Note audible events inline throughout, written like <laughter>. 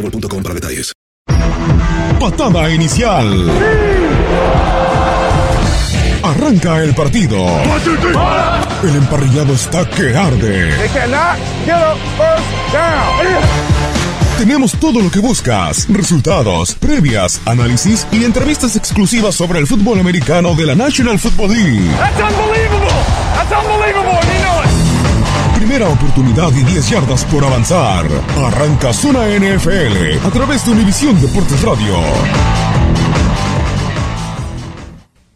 boostmobile.com para detalles. Patada inicial. Arranca el partido. El emparrillado está que arde. Tenemos todo lo que buscas, resultados, previas, análisis y entrevistas exclusivas sobre el fútbol americano de la National Football League. Primera oportunidad y 10 yardas por avanzar. Arranca Zona NFL a través de Univisión Deportes Radio.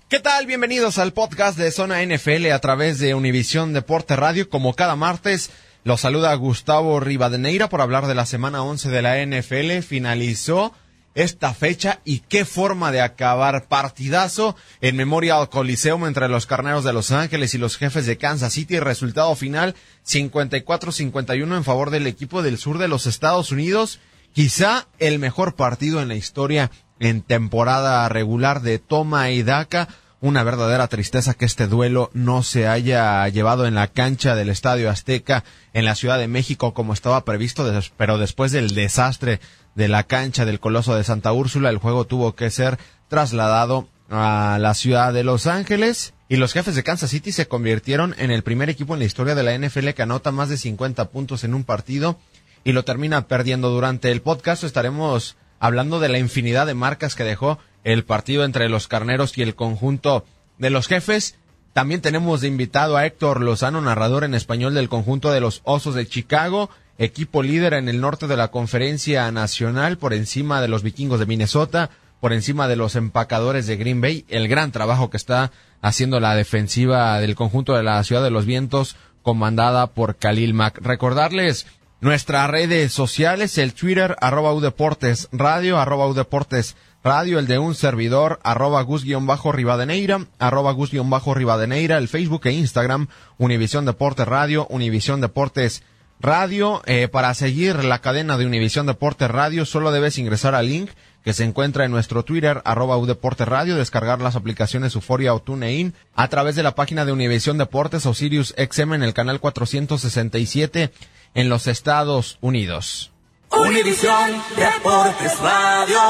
¿Qué tal? Bienvenidos al podcast de Zona NFL a través de Univisión Deporte Radio. Como cada martes, los saluda Gustavo Rivadeneira por hablar de la semana 11 de la NFL. Finalizó esta fecha y qué forma de acabar partidazo en Memorial Coliseum entre los Carneros de Los Ángeles y los jefes de Kansas City. Resultado final 54-51 en favor del equipo del sur de los Estados Unidos. Quizá el mejor partido en la historia en temporada regular de toma y daca. Una verdadera tristeza que este duelo no se haya llevado en la cancha del Estadio Azteca en la Ciudad de México como estaba previsto, pero después del desastre de la cancha del Coloso de Santa Úrsula, el juego tuvo que ser trasladado a la ciudad de Los Ángeles y los jefes de Kansas City se convirtieron en el primer equipo en la historia de la NFL que anota más de 50 puntos en un partido y lo termina perdiendo durante el podcast. Estaremos hablando de la infinidad de marcas que dejó el partido entre los carneros y el conjunto de los jefes. También tenemos de invitado a Héctor Lozano, narrador en español del conjunto de los Osos de Chicago equipo líder en el norte de la conferencia nacional por encima de los vikingos de Minnesota, por encima de los empacadores de Green Bay, el gran trabajo que está haciendo la defensiva del conjunto de la Ciudad de los Vientos, comandada por Khalil Mack. Recordarles nuestras redes sociales, el Twitter, arroba Udeportes Radio, arroba Udeportes Radio, el de un servidor, arroba Gus-Rivadeneira, arroba Gus-Rivadeneira, el Facebook e Instagram, Univisión Deportes Radio, Univisión Deportes Radio. Eh, para seguir la cadena de Univisión Deportes Radio, solo debes ingresar al link que se encuentra en nuestro Twitter, arroba Udeportes Radio, descargar las aplicaciones Euforia o TuneIn a través de la página de Univisión Deportes o Sirius XM en el canal 467 en los Estados Unidos. Univisión Deportes Radio.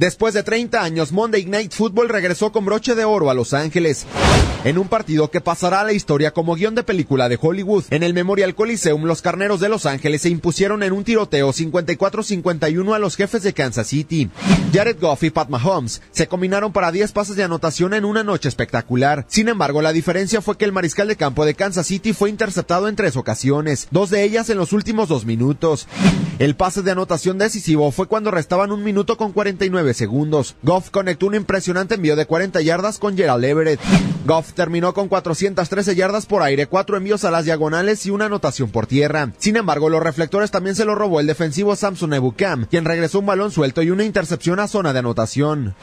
Después de 30 años, Monday Night Football regresó con broche de oro a Los Ángeles. En un partido que pasará a la historia como guion de película de Hollywood. En el Memorial Coliseum, los carneros de Los Ángeles se impusieron en un tiroteo 54-51 a los jefes de Kansas City. Jared Goff y Pat Mahomes se combinaron para 10 pases de anotación en una noche espectacular. Sin embargo, la diferencia fue que el mariscal de campo de Kansas City fue interceptado en tres ocasiones, dos de ellas en los últimos dos minutos. El pase de anotación decisivo fue cuando restaban un minuto con 49 segundos. Goff conectó un impresionante envío de 40 yardas con Gerald Everett. Goff terminó con 413 yardas por aire, cuatro envíos a las diagonales y una anotación por tierra. Sin embargo, los reflectores también se lo robó el defensivo Samson Ebukam, quien regresó un balón suelto y una intercepción a zona de anotación.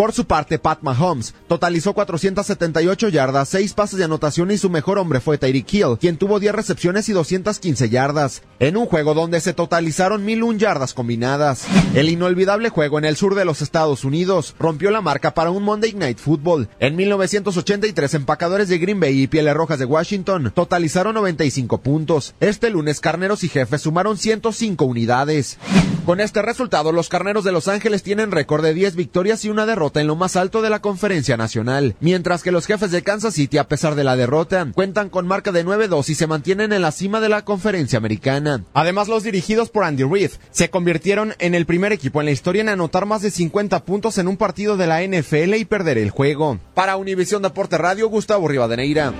Por su parte, Pat Mahomes totalizó 478 yardas, 6 pases de anotación y su mejor hombre fue Tyreek Hill, quien tuvo 10 recepciones y 215 yardas, en un juego donde se totalizaron 1001 yardas combinadas. El inolvidable juego en el sur de los Estados Unidos rompió la marca para un Monday Night Football. En 1983, empacadores de Green Bay y Pieles Rojas de Washington totalizaron 95 puntos. Este lunes, Carneros y Jefes sumaron 105 unidades. Con este resultado, los Carneros de Los Ángeles tienen récord de 10 victorias y una derrota en lo más alto de la conferencia nacional, mientras que los jefes de Kansas City, a pesar de la derrota, cuentan con marca de 9-2 y se mantienen en la cima de la conferencia americana. Además, los dirigidos por Andy Reid se convirtieron en el primer equipo en la historia en anotar más de 50 puntos en un partido de la NFL y perder el juego. Para Univisión Deporte Radio, Gustavo Rivadeneira.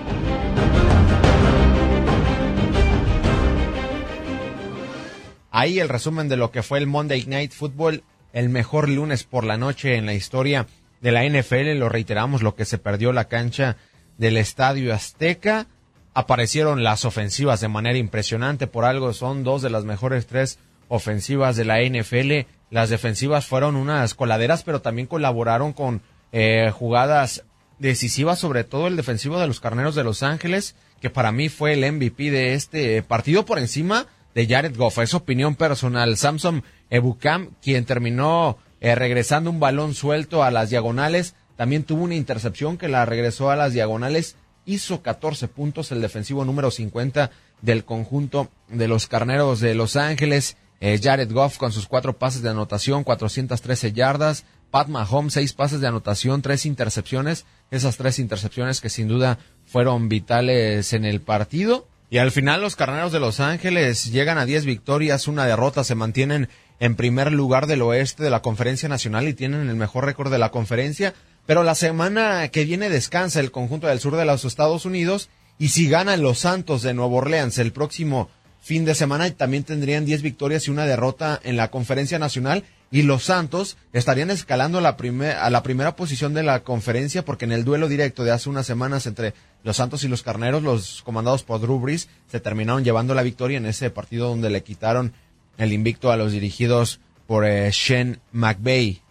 Ahí el resumen de lo que fue el Monday Night Football el mejor lunes por la noche en la historia de la NFL. Lo reiteramos, lo que se perdió la cancha del Estadio Azteca. Aparecieron las ofensivas de manera impresionante. Por algo son dos de las mejores tres ofensivas de la NFL. Las defensivas fueron unas coladeras, pero también colaboraron con eh, jugadas decisivas, sobre todo el defensivo de los Carneros de Los Ángeles, que para mí fue el MVP de este partido por encima de Jared Goff. Es opinión personal. Samson Ebukam, quien terminó eh, regresando un balón suelto a las diagonales, también tuvo una intercepción que la regresó a las diagonales. Hizo 14 puntos el defensivo número 50 del conjunto de los Carneros de Los Ángeles. Eh, Jared Goff con sus cuatro pases de anotación, 413 yardas. Pat Mahomes, seis pases de anotación, tres intercepciones. Esas tres intercepciones que sin duda fueron vitales en el partido. Y al final los Carneros de Los Ángeles llegan a 10 victorias, una derrota, se mantienen en primer lugar del oeste de la conferencia nacional y tienen el mejor récord de la conferencia. Pero la semana que viene descansa el conjunto del sur de los Estados Unidos y si ganan los Santos de Nueva Orleans el próximo fin de semana también tendrían 10 victorias y una derrota en la conferencia nacional y los Santos estarían escalando a la, a la primera posición de la conferencia porque en el duelo directo de hace unas semanas entre los Santos y los Carneros, los comandados por Drew Brees, se terminaron llevando la victoria en ese partido donde le quitaron el invicto a los dirigidos por eh, Shane McVay.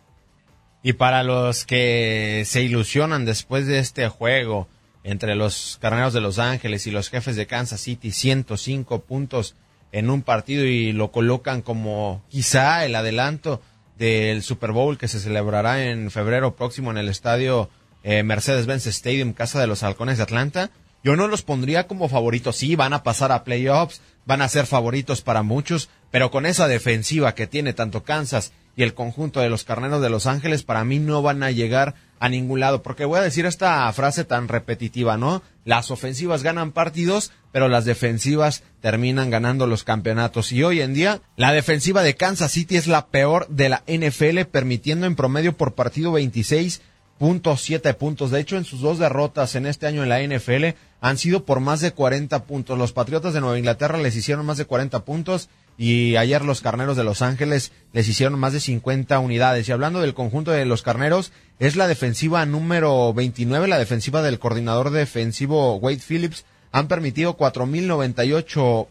Y para los que se ilusionan después de este juego entre los Carneros de Los Ángeles y los jefes de Kansas City, 105 puntos en un partido y lo colocan como quizá el adelanto del Super Bowl que se celebrará en febrero próximo en el estadio eh, Mercedes-Benz Stadium, Casa de los Halcones de Atlanta. Yo no los pondría como favoritos. Sí, van a pasar a playoffs, van a ser favoritos para muchos, pero con esa defensiva que tiene tanto Kansas y el conjunto de los Carneros de Los Ángeles, para mí no van a llegar a ningún lado. Porque voy a decir esta frase tan repetitiva, ¿no? Las ofensivas ganan partidos, pero las defensivas terminan ganando los campeonatos. Y hoy en día, la defensiva de Kansas City es la peor de la NFL, permitiendo en promedio por partido 26 puntos, siete puntos. De hecho, en sus dos derrotas en este año en la NFL han sido por más de 40 puntos. Los Patriotas de Nueva Inglaterra les hicieron más de 40 puntos y ayer los Carneros de Los Ángeles les hicieron más de 50 unidades. Y hablando del conjunto de los Carneros, es la defensiva número 29, la defensiva del coordinador defensivo Wade Phillips. Han permitido 4.098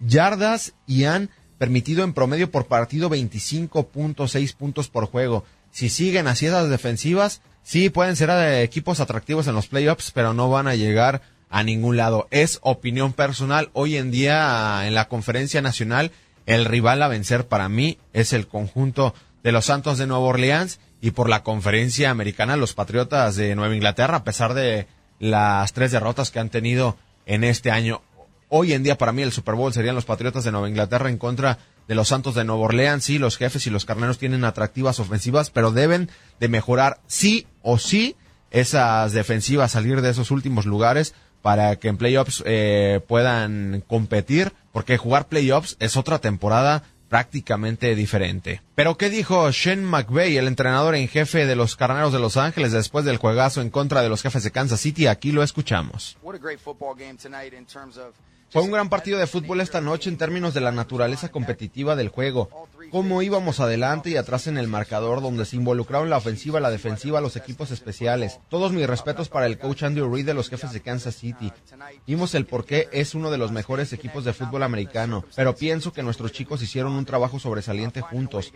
yardas y han permitido en promedio por partido 25.6 puntos por juego. Si siguen así esas defensivas, sí pueden ser eh, equipos atractivos en los playoffs, pero no van a llegar a ningún lado. Es opinión personal. Hoy en día en la conferencia nacional, el rival a vencer para mí es el conjunto de los Santos de Nueva Orleans y por la conferencia americana los Patriotas de Nueva Inglaterra, a pesar de las tres derrotas que han tenido en este año. Hoy en día para mí el Super Bowl serían los Patriotas de Nueva Inglaterra en contra de los Santos de Nueva Orleans. Sí, los jefes y los carneros tienen atractivas ofensivas, pero deben de mejorar sí o sí esas defensivas, salir de esos últimos lugares para que en playoffs eh, puedan competir, porque jugar playoffs es otra temporada prácticamente diferente. Pero ¿qué dijo Shane McVay, el entrenador en jefe de los Carneros de Los Ángeles después del juegazo en contra de los jefes de Kansas City? Aquí lo escuchamos. Fue un gran partido de fútbol esta noche en términos de la naturaleza competitiva del juego cómo íbamos adelante y atrás en el marcador, donde se involucraron la ofensiva, la defensiva, los equipos especiales. Todos mis respetos para el coach Andrew Reid de los jefes de Kansas City. Vimos el por qué es uno de los mejores equipos de fútbol americano, pero pienso que nuestros chicos hicieron un trabajo sobresaliente juntos.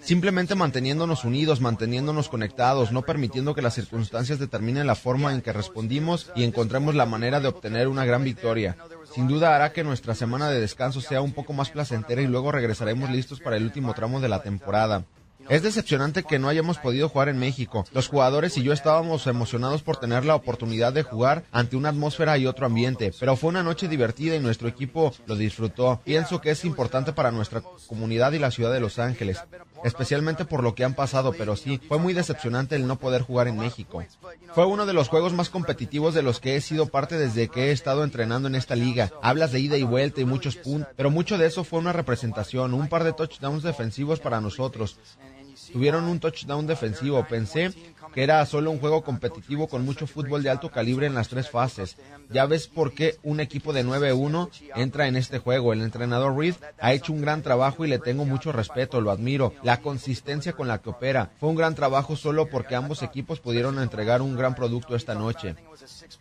Simplemente manteniéndonos unidos, manteniéndonos conectados, no permitiendo que las circunstancias determinen la forma en que respondimos y encontremos la manera de obtener una gran victoria. Sin duda hará que nuestra semana de descanso sea un poco más placentera y luego regresaremos listos para el último tramo de la temporada. Es decepcionante que no hayamos podido jugar en México. Los jugadores y yo estábamos emocionados por tener la oportunidad de jugar ante una atmósfera y otro ambiente, pero fue una noche divertida y nuestro equipo lo disfrutó. Pienso que es importante para nuestra comunidad y la ciudad de Los Ángeles, especialmente por lo que han pasado, pero sí, fue muy decepcionante el no poder jugar en México. Fue uno de los juegos más competitivos de los que he sido parte desde que he estado entrenando en esta liga. Hablas de ida y vuelta y muchos puntos, pero mucho de eso fue una representación, un par de touchdowns defensivos para nosotros tuvieron un touchdown defensivo. Pensé que era solo un juego competitivo con mucho fútbol de alto calibre en las tres fases. Ya ves por qué un equipo de 9-1 entra en este juego. El entrenador Reed ha hecho un gran trabajo y le tengo mucho respeto, lo admiro. La consistencia con la que opera. Fue un gran trabajo solo porque ambos equipos pudieron entregar un gran producto esta noche.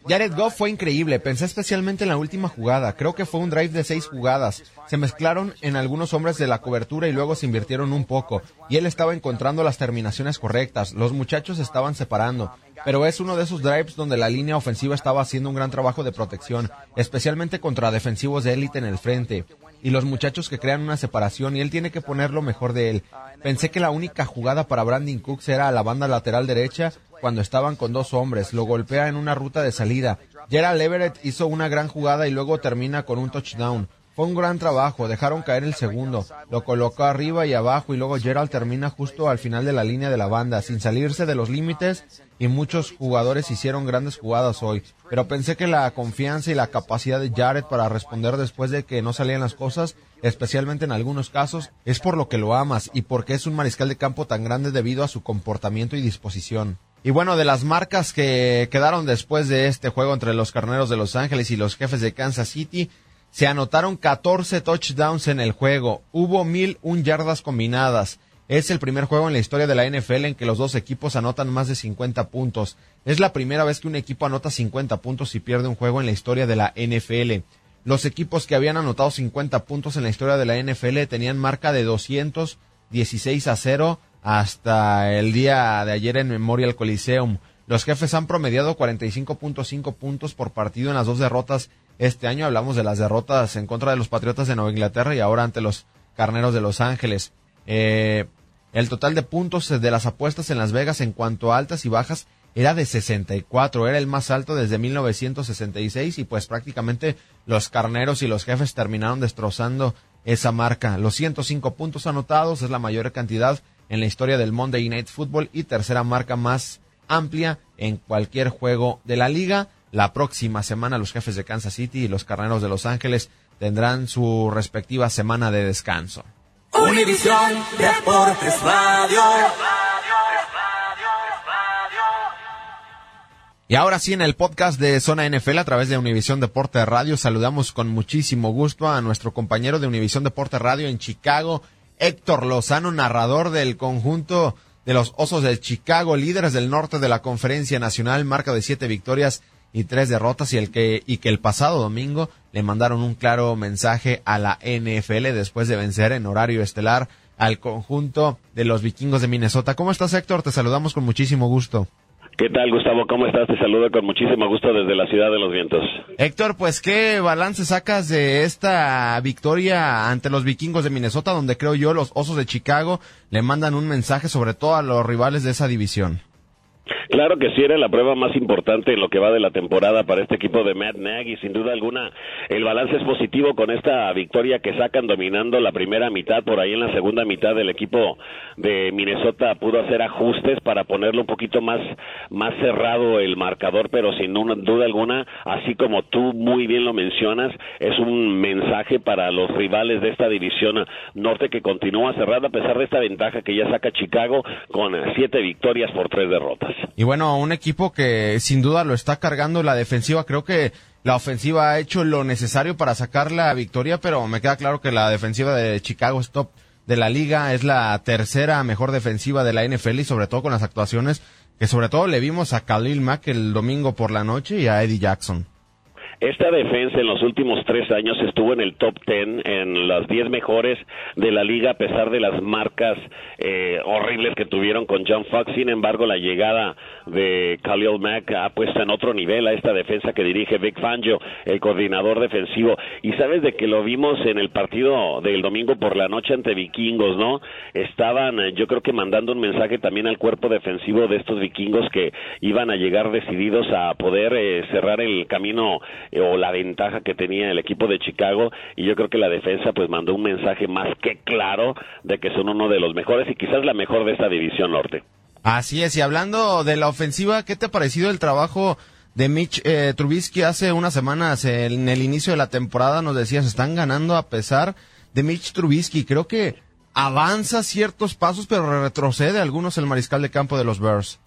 Jared Goff fue increíble, pensé especialmente en la última jugada, creo que fue un drive de seis jugadas, se mezclaron en algunos hombres de la cobertura y luego se invirtieron un poco, y él estaba encontrando las terminaciones correctas, los muchachos estaban separando, pero es uno de esos drives donde la línea ofensiva estaba haciendo un gran trabajo de protección, especialmente contra defensivos de élite en el frente, y los muchachos que crean una separación y él tiene que poner lo mejor de él. Pensé que la única jugada para Brandon Cooks era a la banda lateral derecha cuando estaban con dos hombres, lo golpea en una ruta de salida. Gerald Everett hizo una gran jugada y luego termina con un touchdown. Fue un gran trabajo, dejaron caer el segundo, lo colocó arriba y abajo y luego Gerald termina justo al final de la línea de la banda, sin salirse de los límites y muchos jugadores hicieron grandes jugadas hoy, pero pensé que la confianza y la capacidad de Jared para responder después de que no salían las cosas, especialmente en algunos casos, es por lo que lo amas y porque es un mariscal de campo tan grande debido a su comportamiento y disposición. Y bueno, de las marcas que quedaron después de este juego entre los Carneros de Los Ángeles y los Jefes de Kansas City, se anotaron 14 touchdowns en el juego. Hubo mil un yardas combinadas. Es el primer juego en la historia de la NFL en que los dos equipos anotan más de 50 puntos. Es la primera vez que un equipo anota 50 puntos y pierde un juego en la historia de la NFL. Los equipos que habían anotado 50 puntos en la historia de la NFL tenían marca de 216 a 0 hasta el día de ayer en Memorial Coliseum. Los jefes han promediado 45.5 puntos por partido en las dos derrotas este año. Hablamos de las derrotas en contra de los Patriotas de Nueva Inglaterra y ahora ante los Carneros de Los Ángeles. Eh, el total de puntos de las apuestas en Las Vegas en cuanto a altas y bajas era de 64, era el más alto desde 1966 y pues prácticamente los carneros y los jefes terminaron destrozando esa marca. Los 105 puntos anotados es la mayor cantidad en la historia del Monday Night Football y tercera marca más amplia en cualquier juego de la liga. La próxima semana los jefes de Kansas City y los carneros de Los Ángeles tendrán su respectiva semana de descanso. Univisión Deportes Radio. Y ahora sí, en el podcast de Zona NFL a través de Univisión Deporte Radio, saludamos con muchísimo gusto a nuestro compañero de Univisión Deporte Radio en Chicago, Héctor Lozano, narrador del conjunto de los Osos de Chicago, líderes del norte de la Conferencia Nacional, marca de siete victorias y tres derrotas y el que y que el pasado domingo le mandaron un claro mensaje a la NFL después de vencer en horario estelar al conjunto de los vikingos de Minnesota. ¿Cómo estás, Héctor? Te saludamos con muchísimo gusto. ¿Qué tal, Gustavo? ¿Cómo estás? Te saludo con muchísimo gusto desde la ciudad de los vientos. Héctor, pues, ¿qué balance sacas de esta victoria ante los vikingos de Minnesota, donde creo yo los Osos de Chicago le mandan un mensaje sobre todo a los rivales de esa división? Claro que sí era la prueba más importante en lo que va de la temporada para este equipo de Matt Nagy. Sin duda alguna, el balance es positivo con esta victoria que sacan dominando la primera mitad. Por ahí en la segunda mitad del equipo de Minnesota pudo hacer ajustes para ponerlo un poquito más, más cerrado el marcador, pero sin duda alguna, así como tú muy bien lo mencionas, es un mensaje para los rivales de esta división norte que continúa cerrada a pesar de esta ventaja que ya saca Chicago con siete victorias por tres derrotas. Y bueno, un equipo que sin duda lo está cargando la defensiva, creo que la ofensiva ha hecho lo necesario para sacar la victoria, pero me queda claro que la defensiva de Chicago es top de la liga, es la tercera mejor defensiva de la NFL y sobre todo con las actuaciones que sobre todo le vimos a Khalil Mack el domingo por la noche y a Eddie Jackson. Esta defensa en los últimos tres años estuvo en el top ten, en las diez mejores de la liga, a pesar de las marcas eh, horribles que tuvieron con John Fox. Sin embargo, la llegada de Khalil Mack ha puesto en otro nivel a esta defensa que dirige Vic Fangio, el coordinador defensivo. Y sabes de que lo vimos en el partido del domingo por la noche ante Vikingos, ¿no? Estaban, eh, yo creo que mandando un mensaje también al cuerpo defensivo de estos Vikingos que iban a llegar decididos a poder eh, cerrar el camino o la ventaja que tenía el equipo de Chicago y yo creo que la defensa pues mandó un mensaje más que claro de que son uno de los mejores y quizás la mejor de esta división norte. Así es, y hablando de la ofensiva, ¿qué te ha parecido el trabajo de Mitch eh, Trubisky hace unas semanas en el inicio de la temporada? Nos decías, están ganando a pesar de Mitch Trubisky. Creo que avanza ciertos pasos, pero retrocede algunos el mariscal de campo de los Bears.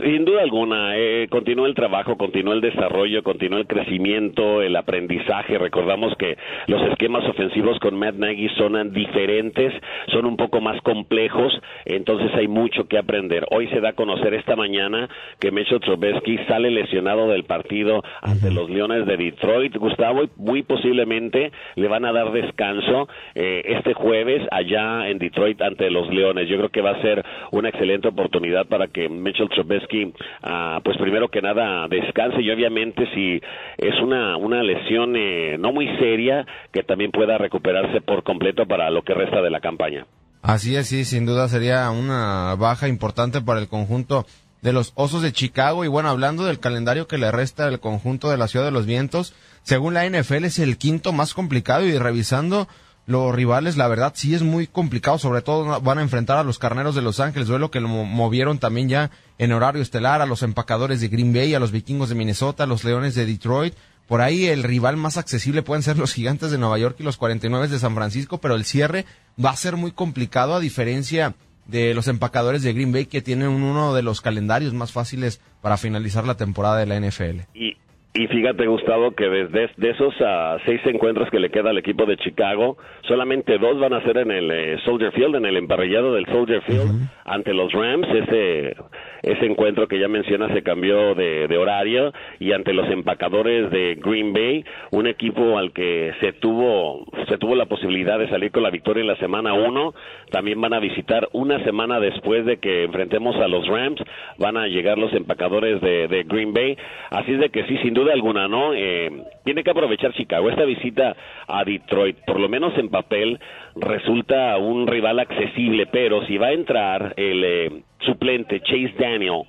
Sin duda alguna, eh, continúa el trabajo, continúa el desarrollo, continúa el crecimiento, el aprendizaje. Recordamos que los esquemas ofensivos con Matt Nagy son diferentes, son un poco más complejos, entonces hay mucho que aprender. Hoy se da a conocer esta mañana que Mitchell Trubisky sale lesionado del partido ante los Leones de Detroit, Gustavo, muy posiblemente le van a dar descanso eh, este jueves allá en Detroit ante los Leones. Yo creo que va a ser una excelente oportunidad para que Mitchell Trubisky ah, pues primero que nada descanse y obviamente si es una, una lesión eh, no muy seria, que también pueda recuperarse por completo para lo que resta de la campaña. Así es, sí, sin duda sería una baja importante para el conjunto de los Osos de Chicago. Y bueno, hablando del calendario que le resta al conjunto de la Ciudad de los Vientos, según la NFL es el quinto más complicado y revisando los rivales, la verdad sí es muy complicado, sobre todo van a enfrentar a los Carneros de Los Ángeles, duelo que lo movieron también ya en horario estelar, a los empacadores de Green Bay, a los vikingos de Minnesota, a los Leones de Detroit. Por ahí el rival más accesible pueden ser <laughs> los Gigantes de Nueva York y los 49 de San Francisco, pero el cierre va a ser muy complicado a diferencia de los empacadores de Green Bay que tienen uno de los calendarios más fáciles para finalizar la temporada de la NFL. Y fíjate, Gustavo, que desde de esos uh, seis encuentros que le queda al equipo de Chicago, solamente dos van a ser en el eh, Soldier Field, en el emparrillado del Soldier Field, ante los Rams. Ese, ese encuentro que ya menciona se cambió de, de, horario y ante los empacadores de Green Bay, un equipo al que se tuvo, se tuvo la posibilidad de salir con la victoria en la semana uno. También van a visitar una semana después de que enfrentemos a los Rams, van a llegar los empacadores de, de Green Bay. Así es de que sí, sin duda alguna, ¿no? Eh, tiene que aprovechar Chicago. Esta visita a Detroit, por lo menos en papel, resulta un rival accesible, pero si va a entrar el eh, suplente Chase Daniel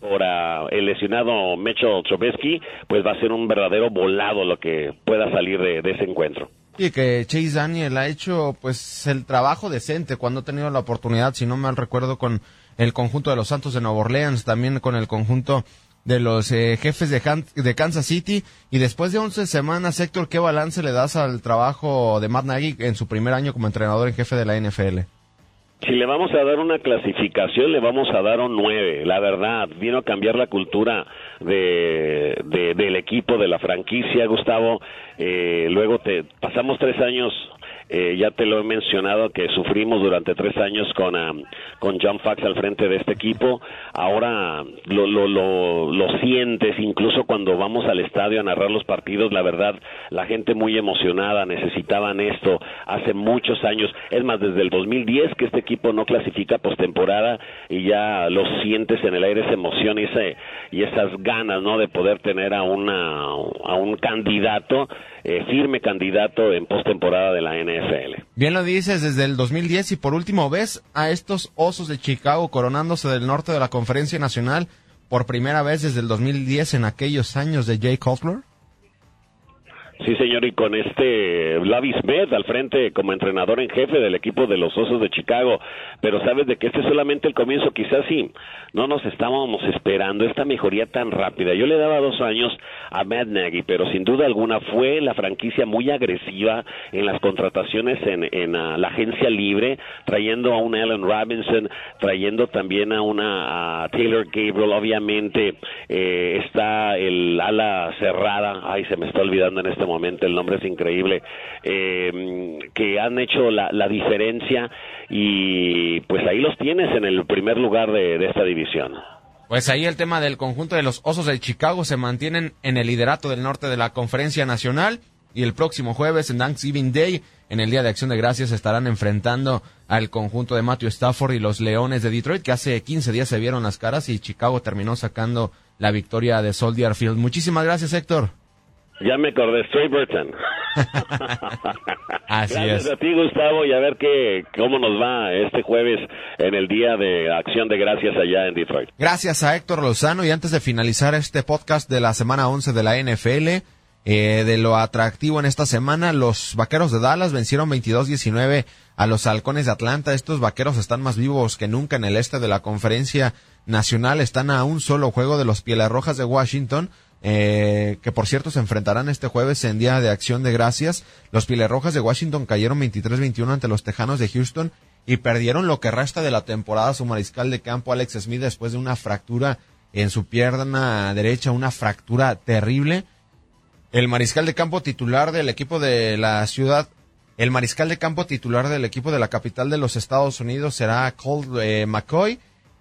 por uh, el lesionado Mitchell Trubisky, pues va a ser un verdadero volado lo que pueda salir de, de ese encuentro. Y que Chase Daniel ha hecho pues el trabajo decente cuando ha tenido la oportunidad, si no mal recuerdo, con el conjunto de los Santos de Nueva Orleans, también con el conjunto de los eh, jefes de, de, Kansas City. Y después de 11 semanas, Héctor, ¿qué balance le das al trabajo de Matt Nagy en su primer año como entrenador en jefe de la NFL? Si le vamos a dar una clasificación, le vamos a dar un 9. La verdad, vino a cambiar la cultura de, del equipo, de la franquicia, Gustavo. Eh, luego te pasamos tres años eh, ya te lo he mencionado que sufrimos durante tres años con, con John Fox al frente de este equipo. Ahora lo, lo, lo, lo, sientes, incluso cuando vamos al estadio a narrar los partidos, la verdad, la gente muy emocionada, necesitaban esto hace muchos años. Es más, desde el 2010 que este equipo no clasifica postemporada y ya lo sientes en el aire esa emoción y, ese, y esas ganas, ¿no? De poder tener a, una, a un candidato, eh, firme candidato en postemporada de la NFL. Bien lo dices, desde el 2010 y por último ves a estos Osos de Chicago coronándose del norte de la Conferencia Nacional por primera vez desde el 2010 en aquellos años de Jay Cutler. Sí, señor, y con este Lavi Smith al frente como entrenador en jefe del equipo de los Osos de Chicago. Pero sabes de que este es solamente el comienzo, quizás sí, no nos estábamos esperando esta mejoría tan rápida. Yo le daba dos años a Matt Nagy, pero sin duda alguna fue la franquicia muy agresiva en las contrataciones en, en ah, la agencia libre, trayendo a un Allen Robinson, trayendo también a una a Taylor Gabriel, obviamente eh, está el ala cerrada, ay, se me está olvidando en este momento, el nombre es increíble, eh, que han hecho la, diferencia y pues ahí los tienes en el primer lugar de, de esta división. Pues ahí el tema del conjunto de los Osos de Chicago se mantienen en el liderato del norte de la Conferencia Nacional y el próximo jueves en Thanksgiving Day, en el Día de Acción de Gracias, estarán enfrentando al conjunto de Matthew Stafford y los Leones de Detroit, que hace 15 días se vieron las caras y Chicago terminó sacando la victoria de Soldier Field. Muchísimas gracias, Héctor. Ya me acordé, Stray Burton. <laughs> Así Gracias es. a ti, Gustavo, y a ver qué, cómo nos va este jueves en el Día de Acción de Gracias allá en Detroit. Gracias a Héctor Lozano y antes de finalizar este podcast de la semana 11 de la NFL, eh, de lo atractivo en esta semana, los Vaqueros de Dallas vencieron 22-19 a los Halcones de Atlanta. Estos Vaqueros están más vivos que nunca en el este de la conferencia nacional. Están a un solo juego de los Pieles Rojas de Washington. Eh, que por cierto se enfrentarán este jueves en Día de Acción de Gracias. Los Pieles Rojas de Washington cayeron 23-21 ante los Tejanos de Houston y perdieron lo que resta de la temporada su mariscal de campo Alex Smith después de una fractura en su pierna derecha, una fractura terrible. El mariscal de campo titular del equipo de la ciudad, el mariscal de campo titular del equipo de la capital de los Estados Unidos será Colt eh, McCoy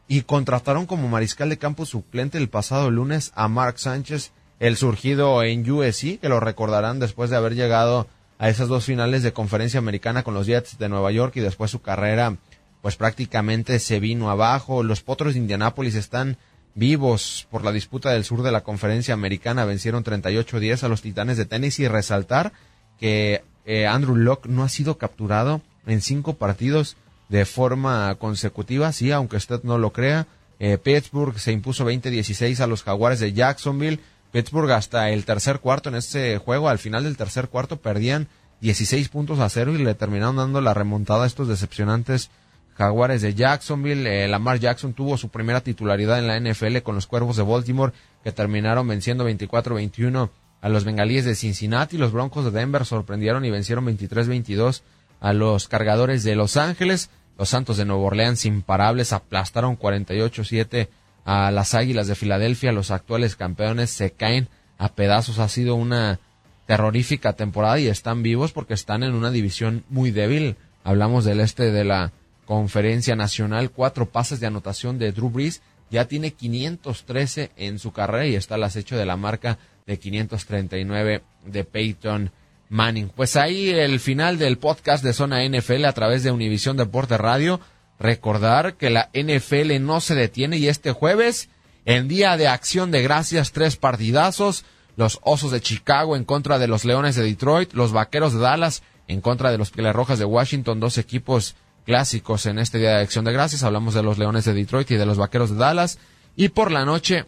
y contrataron como mariscal de campo suplente el pasado lunes a Mark Sánchez, el surgido en USC, que lo recordarán después de haber llegado a esas dos finales de conferencia americana con los Jets de Nueva York y después su carrera pues prácticamente se vino abajo. Los Potros de Indianápolis están vivos por la disputa del sur de la conferencia americana. Vencieron 38-10 a los Titanes de Tennessee y resaltar que eh, Andrew Locke no ha sido capturado en cinco partidos de forma consecutiva, sí, aunque usted no lo crea. Eh, Pittsburgh se impuso 20-16 a los Jaguares de Jacksonville. Pittsburgh hasta el tercer cuarto en este juego, al final del tercer cuarto perdían 16 puntos a cero y le terminaron dando la remontada a estos decepcionantes Jaguares de Jacksonville. Eh, Lamar Jackson tuvo su primera titularidad en la NFL con los Cuervos de Baltimore que terminaron venciendo 24-21 a los Bengalíes de Cincinnati. Los Broncos de Denver sorprendieron y vencieron 23-22 a los Cargadores de Los Ángeles. Los Santos de Nueva Orleans imparables aplastaron 48-7 a las Águilas de Filadelfia. Los actuales campeones se caen a pedazos. Ha sido una terrorífica temporada y están vivos porque están en una división muy débil. Hablamos del este de la conferencia nacional. Cuatro pases de anotación de Drew Brees. Ya tiene 513 en su carrera y está al acecho de la marca de 539 de Peyton Manning. Pues ahí el final del podcast de Zona NFL a través de Univisión Deporte Radio. Recordar que la NFL no se detiene y este jueves, en día de acción de gracias, tres partidazos. Los Osos de Chicago en contra de los Leones de Detroit, los Vaqueros de Dallas en contra de los Pieles Rojas de Washington, dos equipos clásicos en este día de acción de gracias. Hablamos de los Leones de Detroit y de los Vaqueros de Dallas. Y por la noche,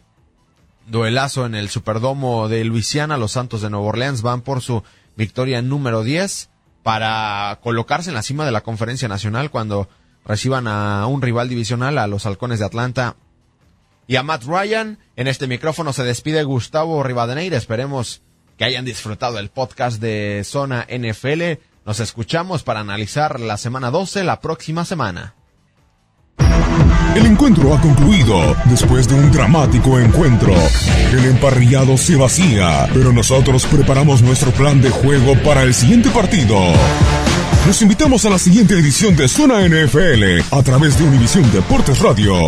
duelazo en el Superdomo de Luisiana. Los Santos de Nueva Orleans van por su victoria número 10 para colocarse en la cima de la conferencia nacional cuando reciban a un rival divisional, a los Halcones de Atlanta y a Matt Ryan. En este micrófono se despide Gustavo Rivadeneira. Esperemos que hayan disfrutado el podcast de Zona NFL. Nos escuchamos para analizar la semana 12 la próxima semana. El encuentro ha concluido después de un dramático encuentro. El emparrillado se vacía, pero nosotros preparamos nuestro plan de juego para el siguiente partido. Los invitamos a la siguiente edición de Zona NFL a través de Univisión Deportes Radio.